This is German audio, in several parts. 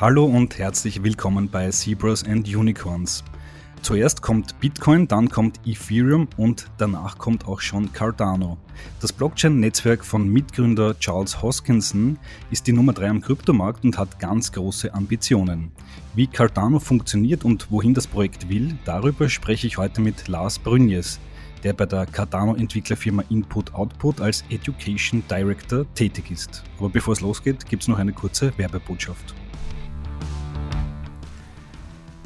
Hallo und herzlich willkommen bei Zebras and Unicorns. Zuerst kommt Bitcoin, dann kommt Ethereum und danach kommt auch schon Cardano. Das Blockchain-Netzwerk von Mitgründer Charles Hoskinson ist die Nummer 3 am Kryptomarkt und hat ganz große Ambitionen. Wie Cardano funktioniert und wohin das Projekt will, darüber spreche ich heute mit Lars Brünjes, der bei der Cardano-Entwicklerfirma Input Output als Education Director tätig ist. Aber bevor es losgeht, gibt es noch eine kurze Werbebotschaft.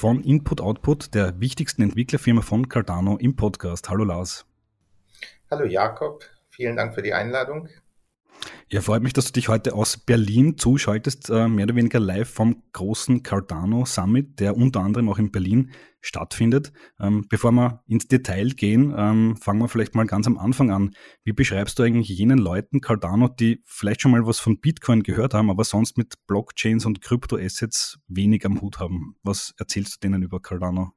von Input Output, der wichtigsten Entwicklerfirma von Cardano im Podcast. Hallo Lars. Hallo Jakob, vielen Dank für die Einladung. Ja, freut mich, dass du dich heute aus Berlin zuschaltest, äh, mehr oder weniger live vom großen Cardano Summit, der unter anderem auch in Berlin stattfindet. Ähm, bevor wir ins Detail gehen, ähm, fangen wir vielleicht mal ganz am Anfang an. Wie beschreibst du eigentlich jenen Leuten Cardano, die vielleicht schon mal was von Bitcoin gehört haben, aber sonst mit Blockchains und Kryptoassets wenig am Hut haben? Was erzählst du denen über Cardano?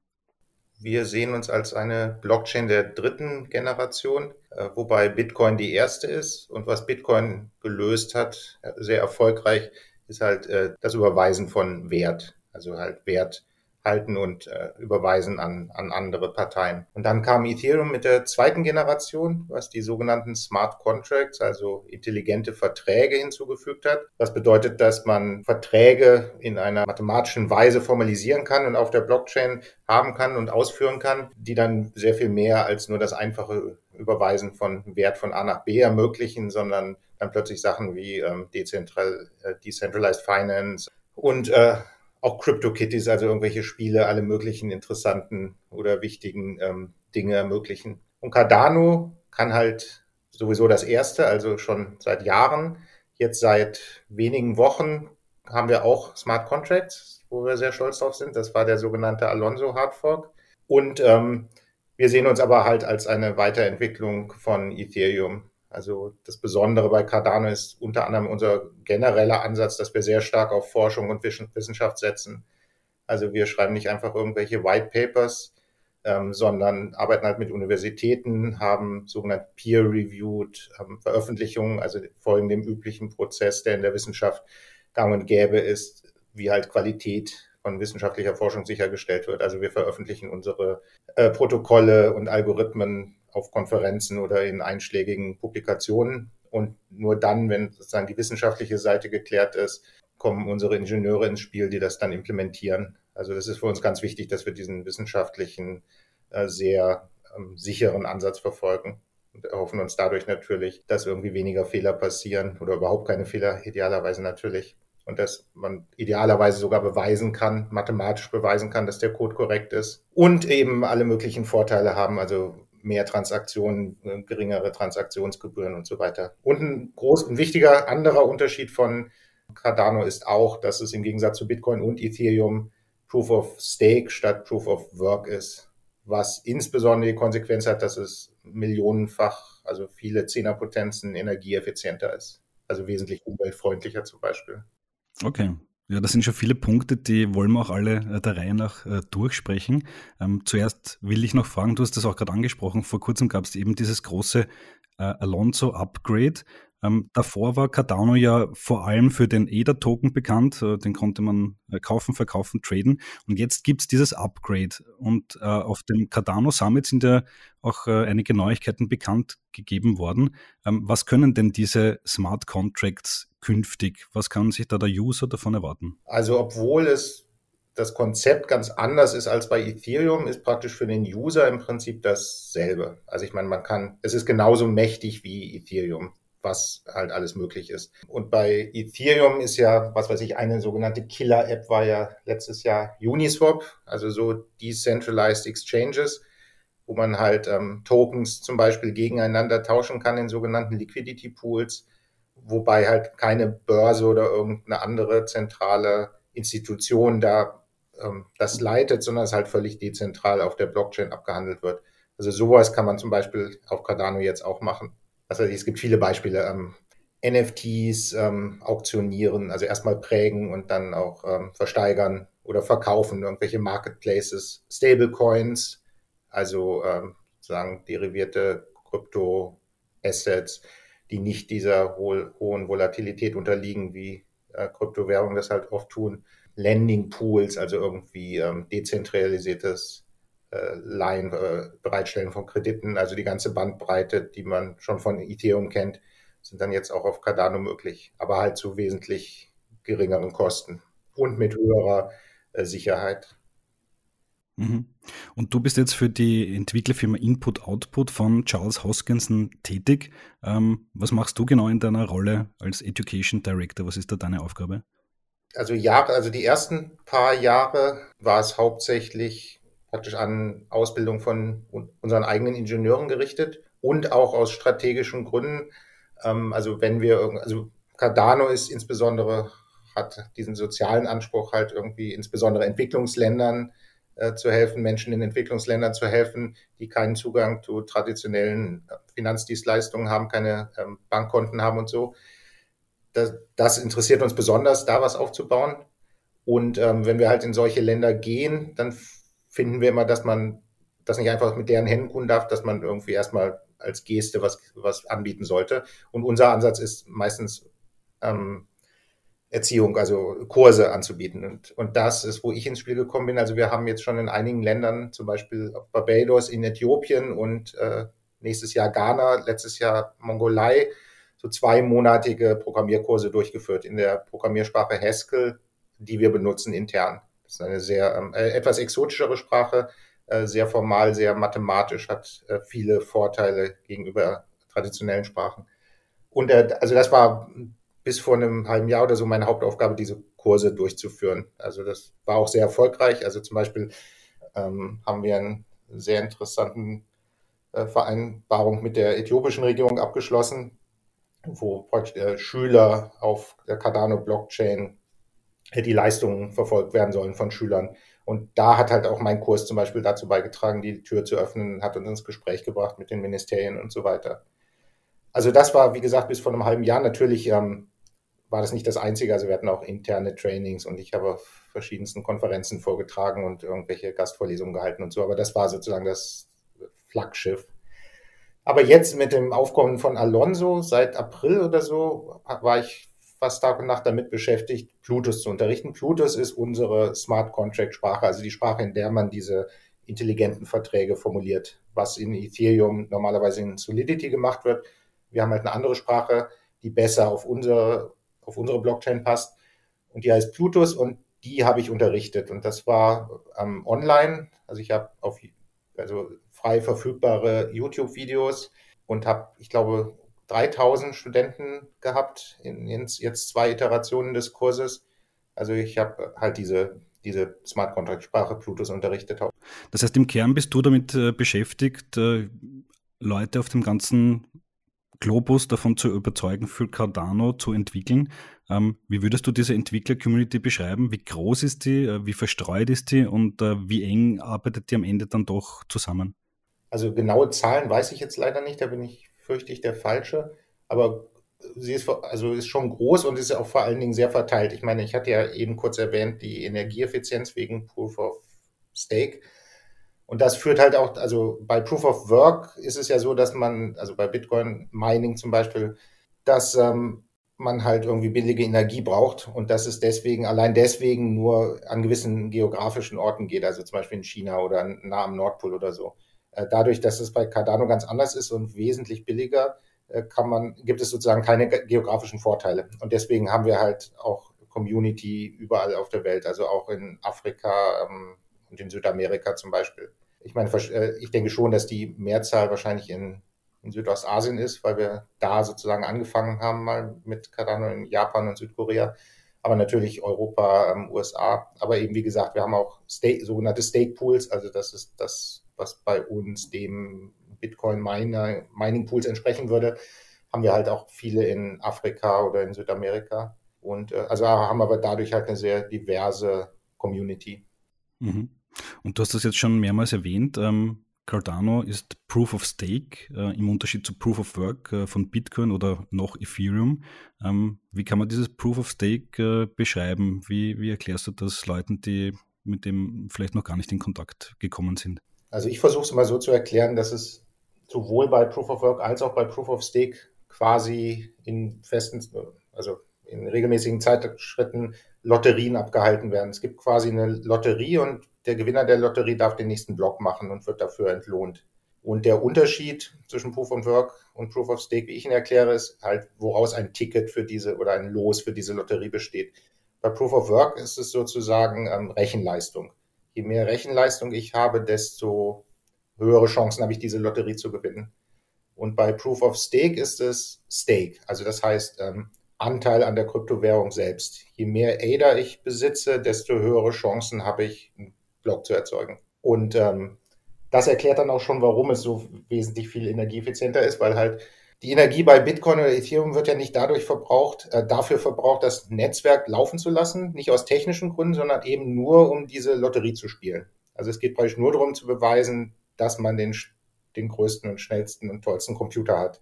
Wir sehen uns als eine Blockchain der dritten Generation, äh, wobei Bitcoin die erste ist. Und was Bitcoin gelöst hat, sehr erfolgreich, ist halt äh, das Überweisen von Wert. Also halt Wert halten und äh, überweisen an, an andere Parteien. Und dann kam Ethereum mit der zweiten Generation, was die sogenannten Smart Contracts, also intelligente Verträge hinzugefügt hat. Was bedeutet, dass man Verträge in einer mathematischen Weise formalisieren kann und auf der Blockchain haben kann und ausführen kann, die dann sehr viel mehr als nur das einfache Überweisen von Wert von A nach B ermöglichen, sondern dann plötzlich Sachen wie ähm, Dezentral, äh, Decentralized Finance und äh, auch CryptoKitties, also irgendwelche Spiele, alle möglichen interessanten oder wichtigen ähm, Dinge ermöglichen. Und Cardano kann halt sowieso das erste, also schon seit Jahren. Jetzt seit wenigen Wochen haben wir auch Smart Contracts, wo wir sehr stolz drauf sind. Das war der sogenannte Alonso Hardfork. Und ähm, wir sehen uns aber halt als eine Weiterentwicklung von Ethereum. Also das Besondere bei Cardano ist unter anderem unser genereller Ansatz, dass wir sehr stark auf Forschung und Wissenschaft setzen. Also wir schreiben nicht einfach irgendwelche White Papers, ähm, sondern arbeiten halt mit Universitäten, haben sogenannte Peer-Reviewed ähm, Veröffentlichungen, also folgen dem üblichen Prozess, der in der Wissenschaft gang und gäbe ist, wie halt Qualität von wissenschaftlicher Forschung sichergestellt wird. Also wir veröffentlichen unsere äh, Protokolle und Algorithmen auf Konferenzen oder in einschlägigen Publikationen. Und nur dann, wenn sozusagen die wissenschaftliche Seite geklärt ist, kommen unsere Ingenieure ins Spiel, die das dann implementieren. Also das ist für uns ganz wichtig, dass wir diesen wissenschaftlichen, äh, sehr ähm, sicheren Ansatz verfolgen und erhoffen uns dadurch natürlich, dass irgendwie weniger Fehler passieren oder überhaupt keine Fehler, idealerweise natürlich. Und dass man idealerweise sogar beweisen kann, mathematisch beweisen kann, dass der Code korrekt ist. Und eben alle möglichen Vorteile haben, also mehr Transaktionen, äh, geringere Transaktionsgebühren und so weiter. Und ein groß, ein wichtiger anderer Unterschied von Cardano ist auch, dass es im Gegensatz zu Bitcoin und Ethereum Proof of Stake statt Proof of Work ist, was insbesondere die Konsequenz hat, dass es millionenfach, also viele Zehnerpotenzen energieeffizienter ist. Also wesentlich umweltfreundlicher zum Beispiel. Okay, ja, das sind schon viele Punkte, die wollen wir auch alle äh, der Reihe nach äh, durchsprechen. Ähm, zuerst will ich noch fragen, du hast das auch gerade angesprochen, vor kurzem gab es eben dieses große äh, Alonso-Upgrade. Ähm, davor war Cardano ja vor allem für den ADA-Token bekannt, äh, den konnte man äh, kaufen, verkaufen, traden. Und jetzt gibt's dieses Upgrade. Und äh, auf dem Cardano Summit sind ja auch äh, einige Neuigkeiten bekannt gegeben worden. Ähm, was können denn diese Smart Contracts künftig? Was kann sich da der User davon erwarten? Also obwohl es das Konzept ganz anders ist als bei Ethereum, ist praktisch für den User im Prinzip dasselbe. Also ich meine, man kann, es ist genauso mächtig wie Ethereum was halt alles möglich ist. Und bei Ethereum ist ja, was weiß ich, eine sogenannte Killer-App war ja letztes Jahr Uniswap, also so Decentralized Exchanges, wo man halt ähm, Tokens zum Beispiel gegeneinander tauschen kann in sogenannten Liquidity Pools, wobei halt keine Börse oder irgendeine andere zentrale Institution da ähm, das leitet, sondern es halt völlig dezentral auf der Blockchain abgehandelt wird. Also sowas kann man zum Beispiel auf Cardano jetzt auch machen. Also es gibt viele Beispiele. Ähm, NFTs ähm, auktionieren, also erstmal prägen und dann auch ähm, versteigern oder verkaufen, irgendwelche Marketplaces, Stablecoins, also ähm, sozusagen derivierte Krypto-Assets, die nicht dieser ho hohen Volatilität unterliegen, wie äh, Kryptowährungen das halt oft tun. Lending Pools, also irgendwie ähm, dezentralisiertes äh, Leihen, äh, Bereitstellen von Krediten, also die ganze Bandbreite, die man schon von Ethereum kennt, sind dann jetzt auch auf Cardano möglich, aber halt zu wesentlich geringeren Kosten und mit höherer äh, Sicherheit. Mhm. Und du bist jetzt für die Entwicklerfirma Input Output von Charles Hoskinson tätig. Ähm, was machst du genau in deiner Rolle als Education Director? Was ist da deine Aufgabe? Also Jahre, also die ersten paar Jahre war es hauptsächlich praktisch an Ausbildung von unseren eigenen Ingenieuren gerichtet und auch aus strategischen Gründen. Ähm, also wenn wir, also Cardano ist insbesondere, hat diesen sozialen Anspruch halt irgendwie insbesondere Entwicklungsländern äh, zu helfen, Menschen in Entwicklungsländern zu helfen, die keinen Zugang zu traditionellen äh, Finanzdienstleistungen haben, keine ähm, Bankkonten haben und so. Das, das, interessiert uns besonders, da was aufzubauen. Und ähm, wenn wir halt in solche Länder gehen, dann finden wir immer, dass man das nicht einfach mit deren Händen tun darf, dass man irgendwie erstmal als Geste was, was anbieten sollte. Und unser Ansatz ist meistens ähm, Erziehung, also Kurse anzubieten. Und, und das ist, wo ich ins Spiel gekommen bin. Also wir haben jetzt schon in einigen Ländern, zum Beispiel Barbados, in Äthiopien und äh, nächstes Jahr Ghana, letztes Jahr Mongolei, so zweimonatige Programmierkurse durchgeführt in der Programmiersprache Haskell, die wir benutzen intern. Ist eine sehr ähm, äh, etwas exotischere Sprache, äh, sehr formal, sehr mathematisch, hat äh, viele Vorteile gegenüber traditionellen Sprachen. Und äh, also das war bis vor einem halben Jahr oder so meine Hauptaufgabe, diese Kurse durchzuführen. Also das war auch sehr erfolgreich. Also zum Beispiel ähm, haben wir einen sehr interessanten äh, Vereinbarung mit der äthiopischen Regierung abgeschlossen, wo äh, Schüler auf der Cardano Blockchain die Leistungen verfolgt werden sollen von Schülern. Und da hat halt auch mein Kurs zum Beispiel dazu beigetragen, die Tür zu öffnen, hat uns ins Gespräch gebracht mit den Ministerien und so weiter. Also das war, wie gesagt, bis vor einem halben Jahr. Natürlich ähm, war das nicht das Einzige. Also wir hatten auch interne Trainings und ich habe auf verschiedensten Konferenzen vorgetragen und irgendwelche Gastvorlesungen gehalten und so. Aber das war sozusagen das Flaggschiff. Aber jetzt mit dem Aufkommen von Alonso seit April oder so war ich fast Tag und Nacht damit beschäftigt, Plutus zu unterrichten. Plutus ist unsere Smart Contract Sprache, also die Sprache, in der man diese intelligenten Verträge formuliert, was in Ethereum normalerweise in Solidity gemacht wird. Wir haben halt eine andere Sprache, die besser auf unsere, auf unsere Blockchain passt. Und die heißt Plutus und die habe ich unterrichtet. Und das war ähm, online. Also ich habe auf also frei verfügbare YouTube-Videos und habe, ich glaube, 3000 Studenten gehabt in, in jetzt zwei Iterationen des Kurses. Also ich habe halt diese, diese Smart Contract Sprache Plutus unterrichtet. Das heißt, im Kern bist du damit äh, beschäftigt, äh, Leute auf dem ganzen Globus davon zu überzeugen, für Cardano zu entwickeln. Ähm, wie würdest du diese Entwickler-Community beschreiben? Wie groß ist die? Äh, wie verstreut ist die? Und wie eng arbeitet die am Ende dann doch zusammen? Also genaue Zahlen weiß ich jetzt leider nicht. Da bin ich fürchte ich, der falsche. Aber sie ist, also ist schon groß und ist auch vor allen Dingen sehr verteilt. Ich meine, ich hatte ja eben kurz erwähnt, die Energieeffizienz wegen Proof of Stake. Und das führt halt auch, also bei Proof of Work ist es ja so, dass man, also bei Bitcoin Mining zum Beispiel, dass ähm, man halt irgendwie billige Energie braucht und dass es deswegen, allein deswegen nur an gewissen geografischen Orten geht, also zum Beispiel in China oder nah am Nordpol oder so. Äh, dadurch, dass es bei Cardano ganz anders ist und wesentlich billiger, äh, kann man, gibt es sozusagen keine geografischen Vorteile. Und deswegen haben wir halt auch Community überall auf der Welt, also auch in Afrika ähm, und in Südamerika zum Beispiel. Ich meine, äh, ich denke schon, dass die Mehrzahl wahrscheinlich in, in Südostasien ist, weil wir da sozusagen angefangen haben mal mit Cardano in Japan und Südkorea aber natürlich Europa, ähm, USA. Aber eben, wie gesagt, wir haben auch Stake, sogenannte Stake Pools, also das ist das was bei uns dem Bitcoin Miner, Mining Pools entsprechen würde, haben wir halt auch viele in Afrika oder in Südamerika. Und äh, also haben aber dadurch halt eine sehr diverse Community. Mhm. Und du hast das jetzt schon mehrmals erwähnt. Ähm, Cardano ist Proof of Stake äh, im Unterschied zu Proof of Work äh, von Bitcoin oder noch Ethereum. Ähm, wie kann man dieses Proof of Stake äh, beschreiben? Wie, wie erklärst du das Leuten, die mit dem vielleicht noch gar nicht in Kontakt gekommen sind? Also ich versuche es mal so zu erklären, dass es sowohl bei Proof of Work als auch bei Proof of Stake quasi in festen, also in regelmäßigen Zeitschritten Lotterien abgehalten werden. Es gibt quasi eine Lotterie und der Gewinner der Lotterie darf den nächsten Block machen und wird dafür entlohnt. Und der Unterschied zwischen Proof of Work und Proof of Stake, wie ich ihn erkläre, ist halt, woraus ein Ticket für diese oder ein Los für diese Lotterie besteht. Bei Proof of Work ist es sozusagen ähm, Rechenleistung. Je mehr Rechenleistung ich habe, desto höhere Chancen habe ich, diese Lotterie zu gewinnen. Und bei Proof of Stake ist es Stake. Also das heißt, ähm, Anteil an der Kryptowährung selbst. Je mehr ADA ich besitze, desto höhere Chancen habe ich, einen Block zu erzeugen. Und ähm, das erklärt dann auch schon, warum es so wesentlich viel energieeffizienter ist, weil halt die Energie bei Bitcoin oder Ethereum wird ja nicht dadurch verbraucht, äh, dafür verbraucht, das Netzwerk laufen zu lassen, nicht aus technischen Gründen, sondern eben nur, um diese Lotterie zu spielen. Also es geht praktisch nur darum zu beweisen, dass man den, den größten und schnellsten und tollsten Computer hat.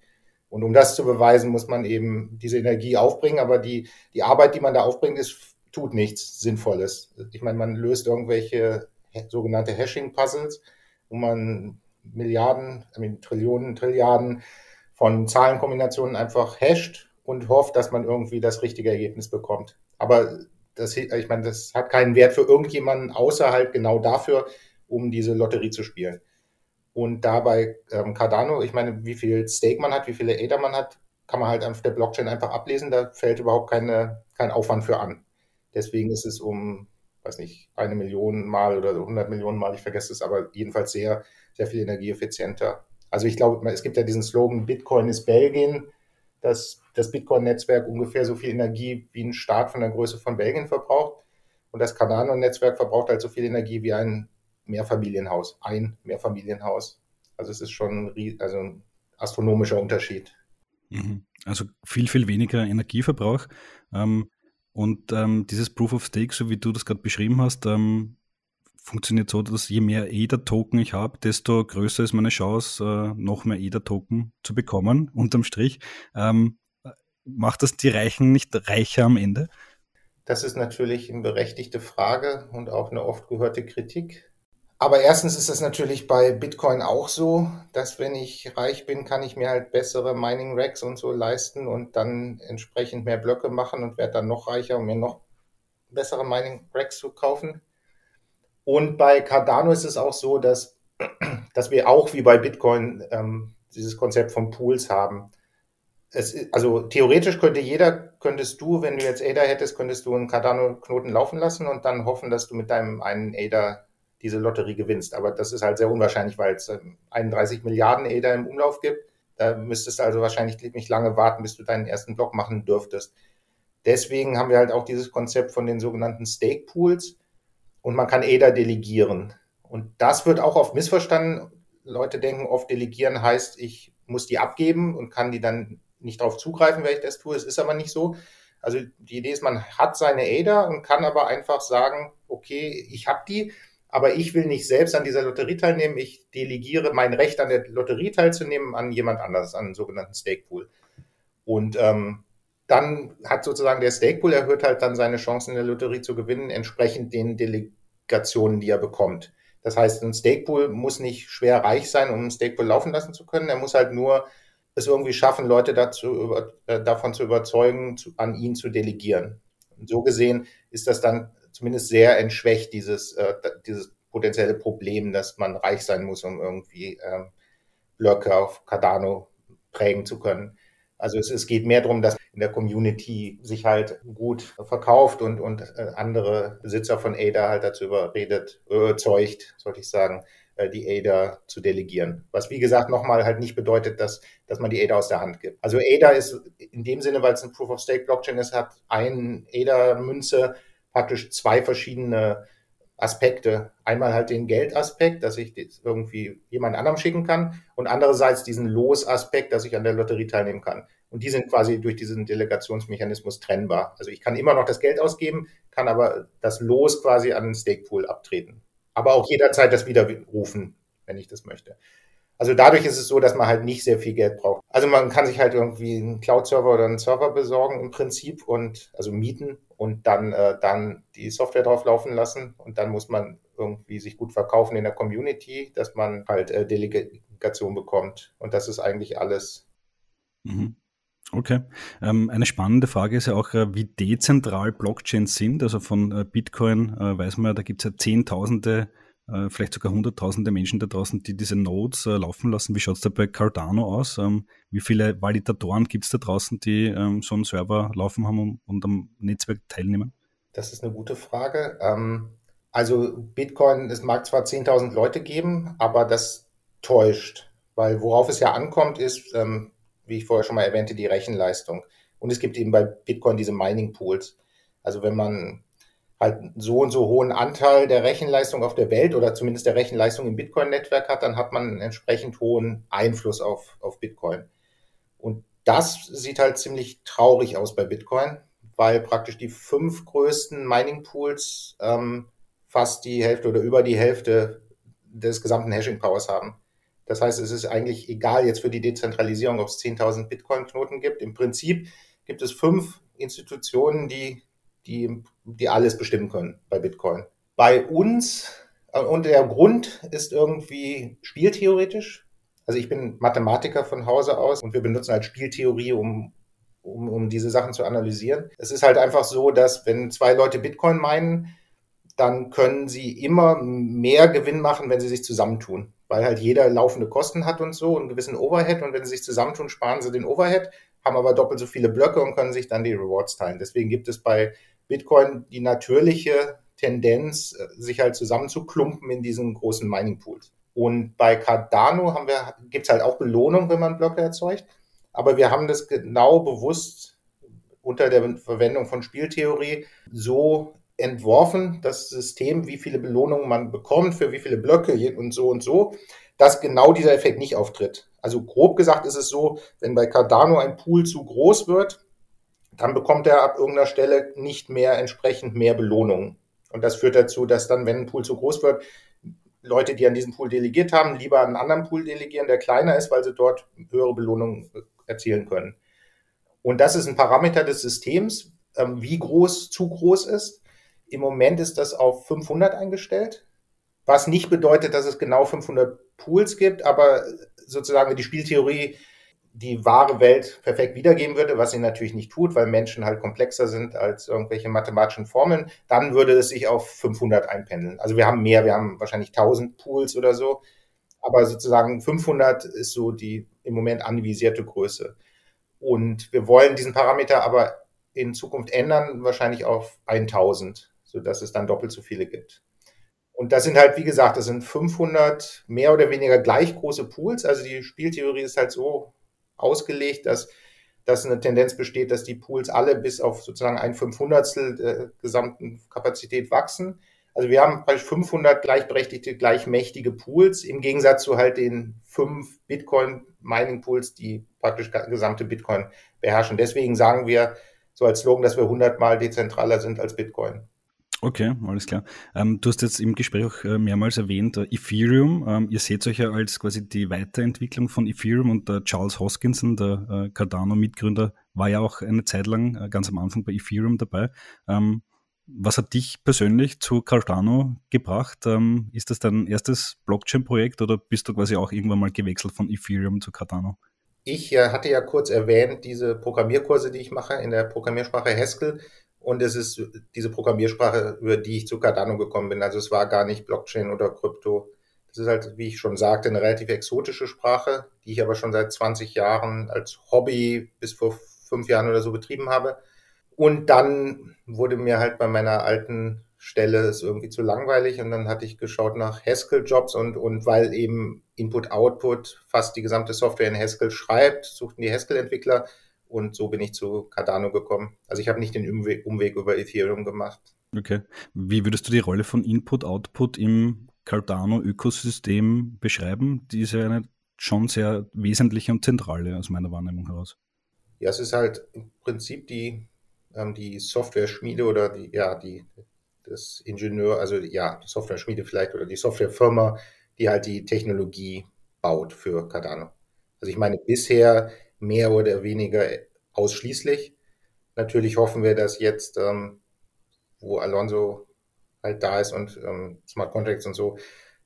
Und um das zu beweisen, muss man eben diese Energie aufbringen. Aber die, die Arbeit, die man da aufbringt, ist, tut nichts Sinnvolles. Ich meine, man löst irgendwelche sogenannte Hashing-Puzzles, wo man Milliarden, I mean, Trillionen, Trilliarden von Zahlenkombinationen einfach hasht und hofft, dass man irgendwie das richtige Ergebnis bekommt. Aber das, ich meine, das hat keinen Wert für irgendjemanden, außer halt genau dafür, um diese Lotterie zu spielen. Und dabei ähm, Cardano, ich meine, wie viel Stake man hat, wie viele Ether man hat, kann man halt auf der Blockchain einfach ablesen. Da fällt überhaupt keine, kein Aufwand für an. Deswegen ist es um, weiß nicht, eine Million Mal oder 100 Millionen Mal, ich vergesse es, aber jedenfalls sehr, sehr viel energieeffizienter. Also ich glaube, es gibt ja diesen Slogan, Bitcoin ist Belgien, dass das Bitcoin-Netzwerk ungefähr so viel Energie wie ein Staat von der Größe von Belgien verbraucht. Und das Cardano-Netzwerk verbraucht halt so viel Energie wie ein Mehrfamilienhaus, ein Mehrfamilienhaus. Also es ist schon ein, also ein astronomischer Unterschied. Mhm. Also viel, viel weniger Energieverbrauch. Ähm, und ähm, dieses Proof of Stake, so wie du das gerade beschrieben hast, ähm, funktioniert so, dass je mehr ETher-Token ich habe, desto größer ist meine Chance, äh, noch mehr ETher-Token zu bekommen, unterm Strich. macht das die Reichen nicht reicher am Ende? Das ist natürlich eine berechtigte Frage und auch eine oft gehörte Kritik. Aber erstens ist es natürlich bei Bitcoin auch so, dass wenn ich reich bin, kann ich mir halt bessere Mining Racks und so leisten und dann entsprechend mehr Blöcke machen und werde dann noch reicher, um mir noch bessere Mining Racks zu kaufen. Und bei Cardano ist es auch so, dass, dass wir auch wie bei Bitcoin ähm, dieses Konzept von Pools haben. Es, also theoretisch könnte jeder, könntest du, wenn du jetzt ADA hättest, könntest du einen Cardano-Knoten laufen lassen und dann hoffen, dass du mit deinem einen ADA diese Lotterie gewinnst. Aber das ist halt sehr unwahrscheinlich, weil es 31 ähm, Milliarden Ether im Umlauf gibt. Da müsstest du also wahrscheinlich nicht lange warten, bis du deinen ersten Block machen dürftest. Deswegen haben wir halt auch dieses Konzept von den sogenannten Stake Pools und man kann Ether delegieren. Und das wird auch oft missverstanden. Leute denken oft, delegieren heißt, ich muss die abgeben und kann die dann nicht darauf zugreifen, wenn ich das tue. Es ist aber nicht so. Also die Idee ist, man hat seine Ether und kann aber einfach sagen, okay, ich habe die, aber ich will nicht selbst an dieser Lotterie teilnehmen. Ich delegiere mein Recht an der Lotterie teilzunehmen an jemand anderes, an einen sogenannten Stake Pool. Und ähm, dann hat sozusagen der Stake Pool erhöht halt dann seine Chancen in der Lotterie zu gewinnen, entsprechend den Delegationen, die er bekommt. Das heißt, ein Stake Pool muss nicht schwer reich sein, um einen Stake Pool laufen lassen zu können. Er muss halt nur es irgendwie schaffen, Leute dazu, äh, davon zu überzeugen, zu, an ihn zu delegieren. Und so gesehen ist das dann zumindest sehr entschwächt, dieses, äh, dieses potenzielle Problem, dass man reich sein muss, um irgendwie ähm, Blöcke auf Cardano prägen zu können. Also es, es geht mehr darum, dass in der Community sich halt gut verkauft und, und äh, andere Besitzer von ADA halt dazu überredet, überzeugt, sollte ich sagen, äh, die ADA zu delegieren. Was wie gesagt nochmal halt nicht bedeutet, dass, dass man die ADA aus der Hand gibt. Also ADA ist in dem Sinne, weil es ein Proof of Stake Blockchain ist, hat ein ADA-Münze praktisch zwei verschiedene Aspekte. Einmal halt den Geldaspekt, dass ich das irgendwie jemand anderem schicken kann und andererseits diesen Losaspekt, dass ich an der Lotterie teilnehmen kann. Und die sind quasi durch diesen Delegationsmechanismus trennbar. Also ich kann immer noch das Geld ausgeben, kann aber das Los quasi an den Stakepool abtreten. aber auch jederzeit das widerrufen, wenn ich das möchte. Also dadurch ist es so, dass man halt nicht sehr viel Geld braucht. Also man kann sich halt irgendwie einen Cloud-Server oder einen Server besorgen im Prinzip und also mieten und dann, äh, dann die Software drauf laufen lassen. Und dann muss man irgendwie sich gut verkaufen in der Community, dass man halt äh, Delegation bekommt. Und das ist eigentlich alles. Mhm. Okay. Ähm, eine spannende Frage ist ja auch, äh, wie dezentral Blockchains sind. Also von äh, Bitcoin äh, weiß man ja, da gibt es ja Zehntausende äh, vielleicht sogar hunderttausende Menschen da draußen, die diese Nodes äh, laufen lassen. Wie schaut es da bei Cardano aus? Ähm, wie viele Validatoren gibt es da draußen, die ähm, so einen Server laufen haben und, und, am Netzwerk teilnehmen? Das ist eine gute Frage. Ähm, also Bitcoin, es mag zwar 10.000 Leute geben, aber das täuscht, weil worauf es ja ankommt, ist, ähm, wie ich vorher schon mal erwähnte, die Rechenleistung. Und es gibt eben bei Bitcoin diese Mining Pools. Also wenn man halt so und so hohen Anteil der Rechenleistung auf der Welt oder zumindest der Rechenleistung im Bitcoin-Netzwerk hat, dann hat man einen entsprechend hohen Einfluss auf, auf Bitcoin. Und das sieht halt ziemlich traurig aus bei Bitcoin, weil praktisch die fünf größten Mining-Pools ähm, fast die Hälfte oder über die Hälfte des gesamten Hashing-Powers haben. Das heißt, es ist eigentlich egal jetzt für die Dezentralisierung, ob es 10.000 Bitcoin-Knoten gibt. Im Prinzip gibt es fünf Institutionen, die die, die alles bestimmen können bei Bitcoin. Bei uns, äh, und der Grund ist irgendwie spieltheoretisch. Also ich bin Mathematiker von Hause aus und wir benutzen halt Spieltheorie, um, um, um diese Sachen zu analysieren. Es ist halt einfach so, dass wenn zwei Leute Bitcoin meinen, dann können sie immer mehr Gewinn machen, wenn sie sich zusammentun. Weil halt jeder laufende Kosten hat und so, einen gewissen Overhead. Und wenn sie sich zusammentun, sparen sie den Overhead, haben aber doppelt so viele Blöcke und können sich dann die Rewards teilen. Deswegen gibt es bei Bitcoin die natürliche Tendenz, äh, sich halt zusammenzuklumpen in diesen großen Mining Pools. Und bei Cardano gibt es halt auch Belohnung, wenn man Blöcke erzeugt. Aber wir haben das genau bewusst unter der Verwendung von Spieltheorie so entworfen, das System, wie viele Belohnungen man bekommt, für wie viele Blöcke und so und so, dass genau dieser Effekt nicht auftritt. Also grob gesagt ist es so, wenn bei Cardano ein Pool zu groß wird, dann bekommt er ab irgendeiner Stelle nicht mehr entsprechend mehr Belohnung. Und das führt dazu, dass dann, wenn ein Pool zu groß wird, Leute, die an diesem Pool delegiert haben, lieber an einen anderen Pool delegieren, der kleiner ist, weil sie dort höhere Belohnungen erzielen können. Und das ist ein Parameter des Systems, ähm, wie groß zu groß ist. Im Moment ist das auf 500 eingestellt, was nicht bedeutet, dass es genau 500 Pools gibt, aber sozusagen die Spieltheorie die wahre Welt perfekt wiedergeben würde, was sie natürlich nicht tut, weil Menschen halt komplexer sind als irgendwelche mathematischen Formeln, dann würde es sich auf 500 einpendeln. Also wir haben mehr, wir haben wahrscheinlich 1000 Pools oder so, aber sozusagen 500 ist so die im Moment anvisierte Größe. Und wir wollen diesen Parameter aber in Zukunft ändern, wahrscheinlich auf 1000, sodass es dann doppelt so viele gibt. Und das sind halt, wie gesagt, das sind 500 mehr oder weniger gleich große Pools. Also die Spieltheorie ist halt so ausgelegt, dass, dass eine Tendenz besteht, dass die Pools alle bis auf sozusagen ein Fünfhundertstel der gesamten Kapazität wachsen. Also wir haben praktisch 500 gleichberechtigte, gleichmächtige Pools im Gegensatz zu halt den fünf Bitcoin-Mining-Pools, die praktisch gesamte Bitcoin beherrschen. Deswegen sagen wir so als Slogan, dass wir 100 mal dezentraler sind als Bitcoin. Okay, alles klar. Ähm, du hast jetzt im Gespräch auch äh, mehrmals erwähnt, äh, Ethereum. Ähm, ihr seht euch ja als quasi die Weiterentwicklung von Ethereum und der Charles Hoskinson, der äh, Cardano-Mitgründer, war ja auch eine Zeit lang äh, ganz am Anfang bei Ethereum dabei. Ähm, was hat dich persönlich zu Cardano gebracht? Ähm, ist das dein erstes Blockchain-Projekt oder bist du quasi auch irgendwann mal gewechselt von Ethereum zu Cardano? Ich äh, hatte ja kurz erwähnt, diese Programmierkurse, die ich mache in der Programmiersprache Haskell, und es ist diese Programmiersprache, über die ich zu Cardano gekommen bin. Also es war gar nicht Blockchain oder Krypto. Das ist halt, wie ich schon sagte, eine relativ exotische Sprache, die ich aber schon seit 20 Jahren als Hobby bis vor fünf Jahren oder so betrieben habe. Und dann wurde mir halt bei meiner alten Stelle es irgendwie zu langweilig und dann hatte ich geschaut nach Haskell-Jobs und, und weil eben Input-Output fast die gesamte Software in Haskell schreibt, suchten die Haskell-Entwickler und so bin ich zu Cardano gekommen. Also ich habe nicht den Umweg, Umweg über Ethereum gemacht. Okay. Wie würdest du die Rolle von Input-Output im Cardano-Ökosystem beschreiben? Die ist ja eine schon sehr wesentliche und zentrale aus meiner Wahrnehmung heraus. Ja, es ist halt im Prinzip die, ähm, die Software-Schmiede oder die, ja, die, das Ingenieur, also ja, die Software-Schmiede vielleicht oder die Softwarefirma, die halt die Technologie baut für Cardano. Also ich meine, bisher mehr oder weniger ausschließlich. Natürlich hoffen wir, dass jetzt, ähm, wo Alonso halt da ist und ähm, Smart Contracts und so,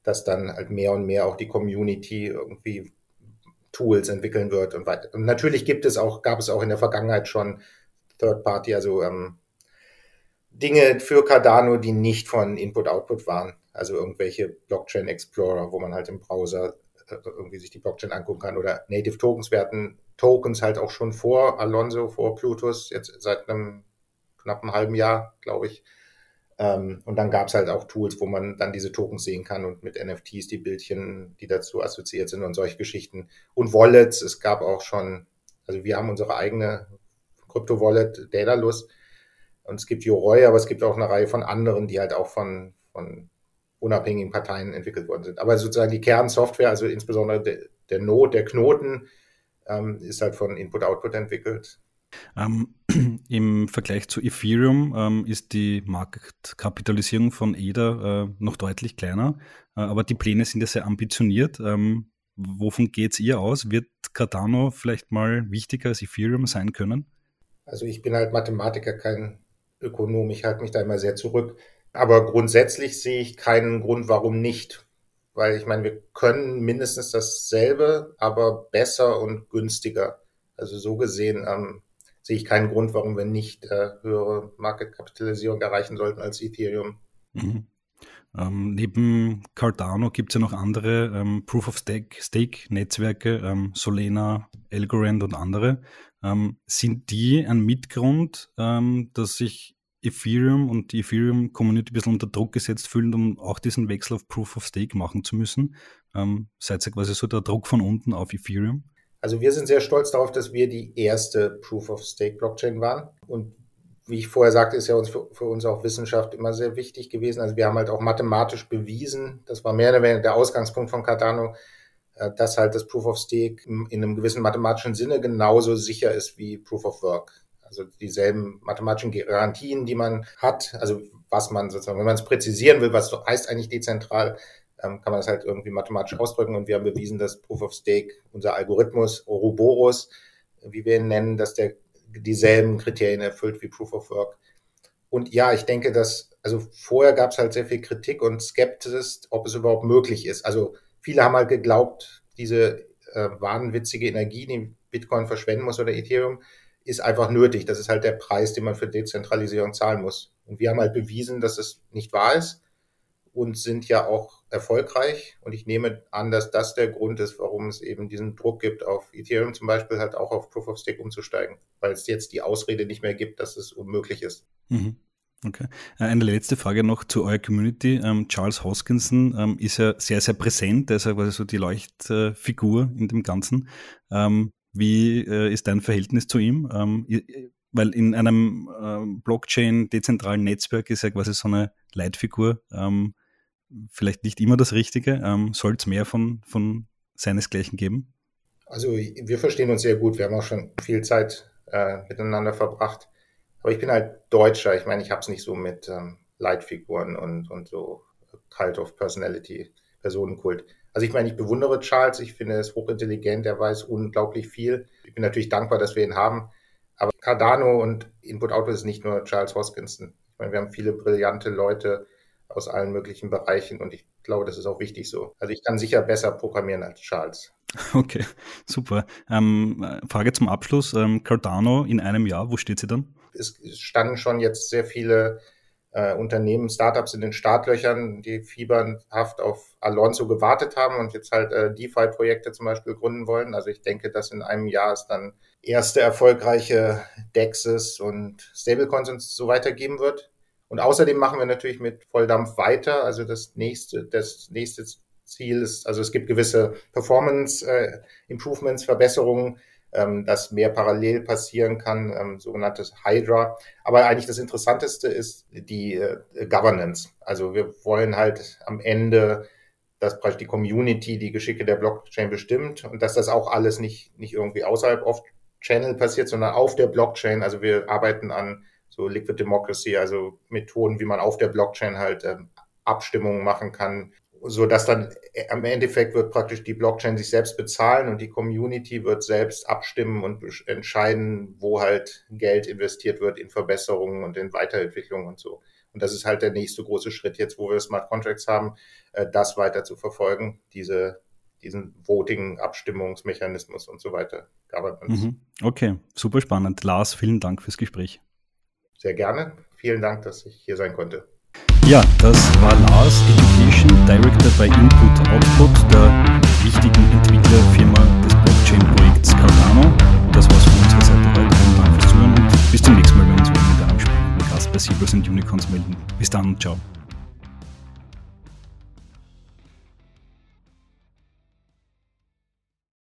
dass dann halt mehr und mehr auch die Community irgendwie Tools entwickeln wird und weiter. Und natürlich gibt es auch, gab es auch in der Vergangenheit schon Third Party, also ähm, Dinge für Cardano, die nicht von Input-Output waren. Also irgendwelche Blockchain Explorer, wo man halt im Browser irgendwie sich die Blockchain angucken kann oder Native Tokens. Wir Tokens halt auch schon vor Alonso, vor Plutus, jetzt seit einem knappen halben Jahr, glaube ich. Ähm, und dann gab es halt auch Tools, wo man dann diese Tokens sehen kann und mit NFTs die Bildchen, die dazu assoziiert sind und solche Geschichten. Und Wallets, es gab auch schon, also wir haben unsere eigene Krypto-Wallet, Daedalus, und es gibt Yoroi, aber es gibt auch eine Reihe von anderen, die halt auch von, von unabhängigen Parteien entwickelt worden sind. Aber sozusagen die Kernsoftware, also insbesondere der, der Node, der Knoten, ähm, ist halt von Input-Output entwickelt. Ähm, Im Vergleich zu Ethereum ähm, ist die Marktkapitalisierung von EDA äh, noch deutlich kleiner, äh, aber die Pläne sind ja sehr ambitioniert. Ähm, wovon geht es ihr aus? Wird Cardano vielleicht mal wichtiger als Ethereum sein können? Also ich bin halt Mathematiker, kein Ökonom. Ich halte mich da immer sehr zurück. Aber grundsätzlich sehe ich keinen Grund, warum nicht. Weil ich meine, wir können mindestens dasselbe, aber besser und günstiger. Also so gesehen ähm, sehe ich keinen Grund, warum wir nicht äh, höhere Marketkapitalisierung erreichen sollten als Ethereum. Mhm. Ähm, neben Cardano gibt es ja noch andere ähm, Proof-of-Stake-Netzwerke, ähm, Solena, Algorand und andere. Ähm, sind die ein Mitgrund, ähm, dass sich Ethereum und die Ethereum-Community ein bisschen unter Druck gesetzt fühlen, um auch diesen Wechsel auf Proof-of-Stake machen zu müssen? Ähm, seid ihr quasi so der Druck von unten auf Ethereum? Also wir sind sehr stolz darauf, dass wir die erste Proof-of-Stake-Blockchain waren. Und wie ich vorher sagte, ist ja uns für, für, uns auch Wissenschaft immer sehr wichtig gewesen. Also wir haben halt auch mathematisch bewiesen, das war mehr oder weniger der Ausgangspunkt von Cardano, äh, dass halt das Proof of Stake in einem gewissen mathematischen Sinne genauso sicher ist wie Proof of Work. Also dieselben mathematischen Garantien, die man hat, also was man sozusagen, wenn man es präzisieren will, was heißt eigentlich dezentral, ähm, kann man das halt irgendwie mathematisch ausdrücken. Und wir haben bewiesen, dass Proof of Stake, unser Algorithmus Ouroboros, wie wir ihn nennen, dass der dieselben Kriterien erfüllt wie Proof of Work. Und ja, ich denke, dass, also vorher gab es halt sehr viel Kritik und Skepsis, ob es überhaupt möglich ist. Also viele haben halt geglaubt, diese äh, wahnwitzige Energie, die Bitcoin verschwenden muss oder Ethereum, ist einfach nötig. Das ist halt der Preis, den man für Dezentralisierung zahlen muss. Und wir haben halt bewiesen, dass es nicht wahr ist und sind ja auch erfolgreich. Und ich nehme an, dass das der Grund ist, warum es eben diesen Druck gibt, auf Ethereum zum Beispiel halt auch auf Proof of Stake umzusteigen, weil es jetzt die Ausrede nicht mehr gibt, dass es unmöglich ist. Mhm. Okay. Äh, eine letzte Frage noch zu eurer Community. Ähm, Charles Hoskinson ähm, ist ja sehr, sehr präsent. Er ist ja quasi so die Leuchtfigur in dem Ganzen. Wie äh, ist dein Verhältnis zu ihm? Ähm, weil in einem ähm, Blockchain dezentralen Netzwerk ist er quasi so eine Leitfigur. Ähm, vielleicht nicht immer das Richtige. Ähm, Soll es mehr von, von seinesgleichen geben? Also wir verstehen uns sehr gut. Wir haben auch schon viel Zeit äh, miteinander verbracht. Aber ich bin halt Deutscher. Ich meine, ich habe es nicht so mit ähm, Leitfiguren und, und so Cult of Personality, Personenkult. Also ich meine, ich bewundere Charles. Ich finde, er ist hochintelligent. Er weiß unglaublich viel. Ich bin natürlich dankbar, dass wir ihn haben. Aber Cardano und Input-Output ist nicht nur Charles Hoskinson. Ich meine, wir haben viele brillante Leute, aus allen möglichen Bereichen und ich glaube, das ist auch wichtig so. Also ich kann sicher besser programmieren als Charles. Okay, super. Ähm, Frage zum Abschluss. Ähm, Cardano in einem Jahr, wo steht sie dann? Es standen schon jetzt sehr viele äh, Unternehmen, Startups in den Startlöchern, die fieberhaft auf Alonso gewartet haben und jetzt halt äh, DeFi-Projekte zum Beispiel gründen wollen. Also ich denke, dass in einem Jahr es dann erste erfolgreiche DEXs und Stablecoins und so weiter geben wird. Und außerdem machen wir natürlich mit Volldampf weiter. Also das nächste, das nächste Ziel ist, also es gibt gewisse Performance äh, Verbesserungen, ähm, dass mehr parallel passieren kann, ähm, sogenanntes Hydra. Aber eigentlich das Interessanteste ist die äh, Governance. Also wir wollen halt am Ende, dass praktisch die Community die Geschicke der Blockchain bestimmt und dass das auch alles nicht, nicht irgendwie außerhalb off Channel passiert, sondern auf der Blockchain. Also wir arbeiten an so Liquid Democracy, also Methoden, wie man auf der Blockchain halt ähm, Abstimmungen machen kann, so dass dann äh, am Endeffekt wird praktisch die Blockchain sich selbst bezahlen und die Community wird selbst abstimmen und entscheiden, wo halt Geld investiert wird in Verbesserungen und in Weiterentwicklung und so. Und das ist halt der nächste große Schritt jetzt, wo wir Smart Contracts haben, äh, das weiter zu verfolgen, diese, diesen Voting, Abstimmungsmechanismus und so weiter, Governance. Mhm. Okay, super spannend. Lars, vielen Dank fürs Gespräch. Sehr gerne. Vielen Dank, dass ich hier sein konnte. Ja, das war Lars, Education Director bei Input Output, der wichtigen Entwicklerfirma des Blockchain-Projekts Cardano. Das war's von unserer Seite heute. Vielen Dank fürs Zuhören und bis zum nächsten Mal, wenn uns wieder mit spannenden Gast bei Silvers and Unicorns melden. Bis dann, ciao.